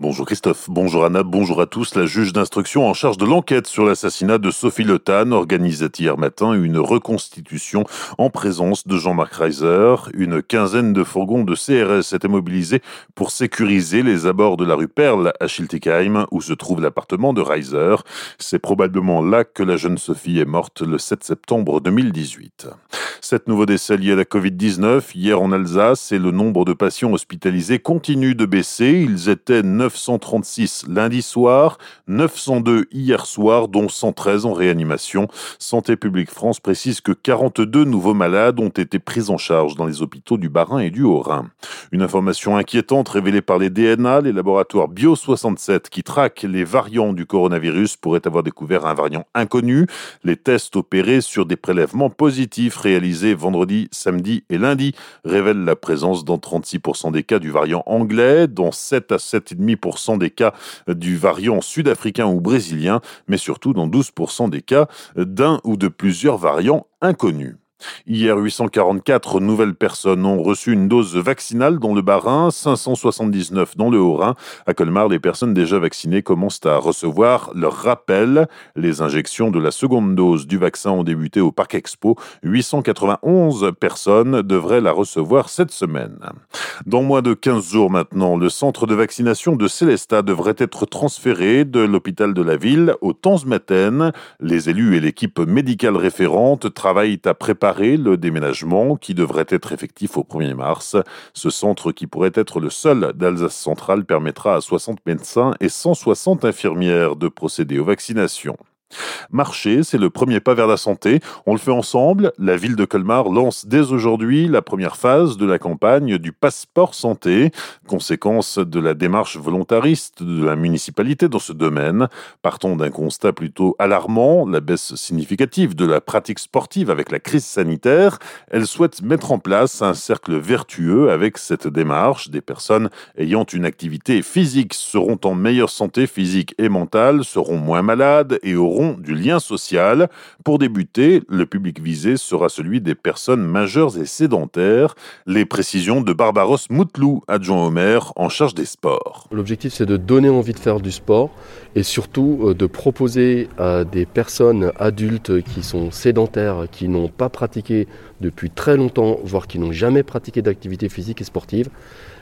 Bonjour Christophe, bonjour Anna, bonjour à tous. La juge d'instruction en charge de l'enquête sur l'assassinat de Sophie Le Tan organisait hier matin une reconstitution en présence de Jean-Marc Reiser. Une quinzaine de fourgons de CRS étaient mobilisés pour sécuriser les abords de la rue Perle à Schiltigheim où se trouve l'appartement de Reiser. C'est probablement là que la jeune Sophie est morte le 7 septembre 2018. Sept nouveaux décès liés à la Covid-19 hier en Alsace et le nombre de patients hospitalisés continue de baisser. Ils étaient 936 lundi soir, 902 hier soir, dont 113 en réanimation. Santé publique France précise que 42 nouveaux malades ont été pris en charge dans les hôpitaux du Bas-Rhin et du Haut-Rhin. Une information inquiétante révélée par les DNA, les laboratoires Bio67 qui traquent les variants du coronavirus pourraient avoir découvert un variant inconnu. Les tests opérés sur des prélèvements positifs réalisés vendredi, samedi et lundi révèlent la présence dans 36% des cas du variant anglais, dont 7 à 7,5% des cas du variant sud-africain ou brésilien, mais surtout dans 12% des cas d'un ou de plusieurs variants inconnus. Hier, 844 nouvelles personnes ont reçu une dose vaccinale dans le Bas-Rhin, 579 dans le Haut-Rhin. À Colmar, les personnes déjà vaccinées commencent à recevoir leur rappel. Les injections de la seconde dose du vaccin ont débuté au Parc Expo. 891 personnes devraient la recevoir cette semaine. Dans moins de 15 jours maintenant, le centre de vaccination de Célestat devrait être transféré de l'hôpital de la ville au Tanzmatten. Les élus et l'équipe médicale référente travaillent à préparer le déménagement qui devrait être effectif au 1er mars. Ce centre qui pourrait être le seul d'Alsace centrale permettra à 60 médecins et 160 infirmières de procéder aux vaccinations. Marcher, c'est le premier pas vers la santé. On le fait ensemble. La ville de Colmar lance dès aujourd'hui la première phase de la campagne du passeport santé, conséquence de la démarche volontariste de la municipalité dans ce domaine. Partons d'un constat plutôt alarmant, la baisse significative de la pratique sportive avec la crise sanitaire. Elle souhaite mettre en place un cercle vertueux avec cette démarche. Des personnes ayant une activité physique seront en meilleure santé physique et mentale, seront moins malades et auront du lien social. Pour débuter, le public visé sera celui des personnes majeures et sédentaires. Les précisions de Barbaros Moutlou, adjoint au maire en charge des sports. L'objectif, c'est de donner envie de faire du sport et surtout euh, de proposer à des personnes adultes qui sont sédentaires, qui n'ont pas pratiqué depuis très longtemps, voire qui n'ont jamais pratiqué d'activité physique et sportive,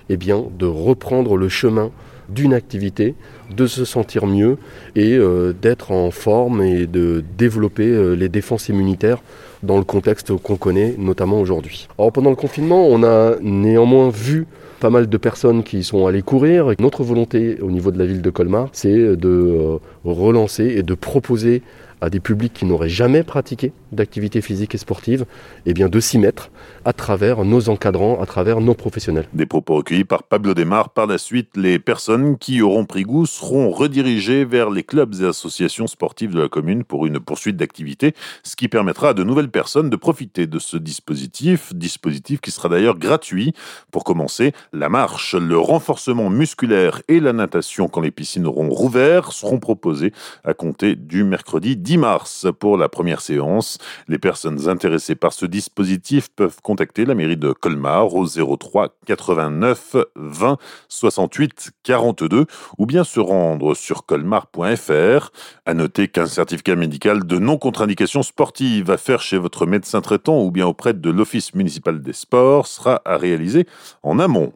eh bien, de reprendre le chemin d'une activité, de se sentir mieux et euh, d'être en forme et de développer euh, les défenses immunitaires dans le contexte qu'on connaît, notamment aujourd'hui. Alors pendant le confinement, on a néanmoins vu pas mal de personnes qui sont allées courir. Notre volonté au niveau de la ville de Colmar, c'est de euh, relancer et de proposer à des publics qui n'auraient jamais pratiqué d'activité physique et sportive, eh bien de s'y mettre à travers nos encadrants, à travers nos professionnels. Des propos recueillis par Pablo Desmar. Par la suite, les personnes qui auront pris goût seront redirigées vers les clubs et associations sportives de la commune pour une poursuite d'activité, ce qui permettra à de nouvelles personnes de profiter de ce dispositif, dispositif qui sera d'ailleurs gratuit. Pour commencer, la marche, le renforcement musculaire et la natation quand les piscines auront rouvert seront proposés à compter du mercredi 10 mars pour la première séance. Les personnes intéressées par ce dispositif peuvent contacter la mairie de Colmar au 03 89 20 68 42 ou bien se rendre sur colmar.fr. À noter qu'un certificat médical de non-contre-indication sportive à faire chez votre médecin traitant ou bien auprès de l'Office municipal des sports sera à réaliser en amont.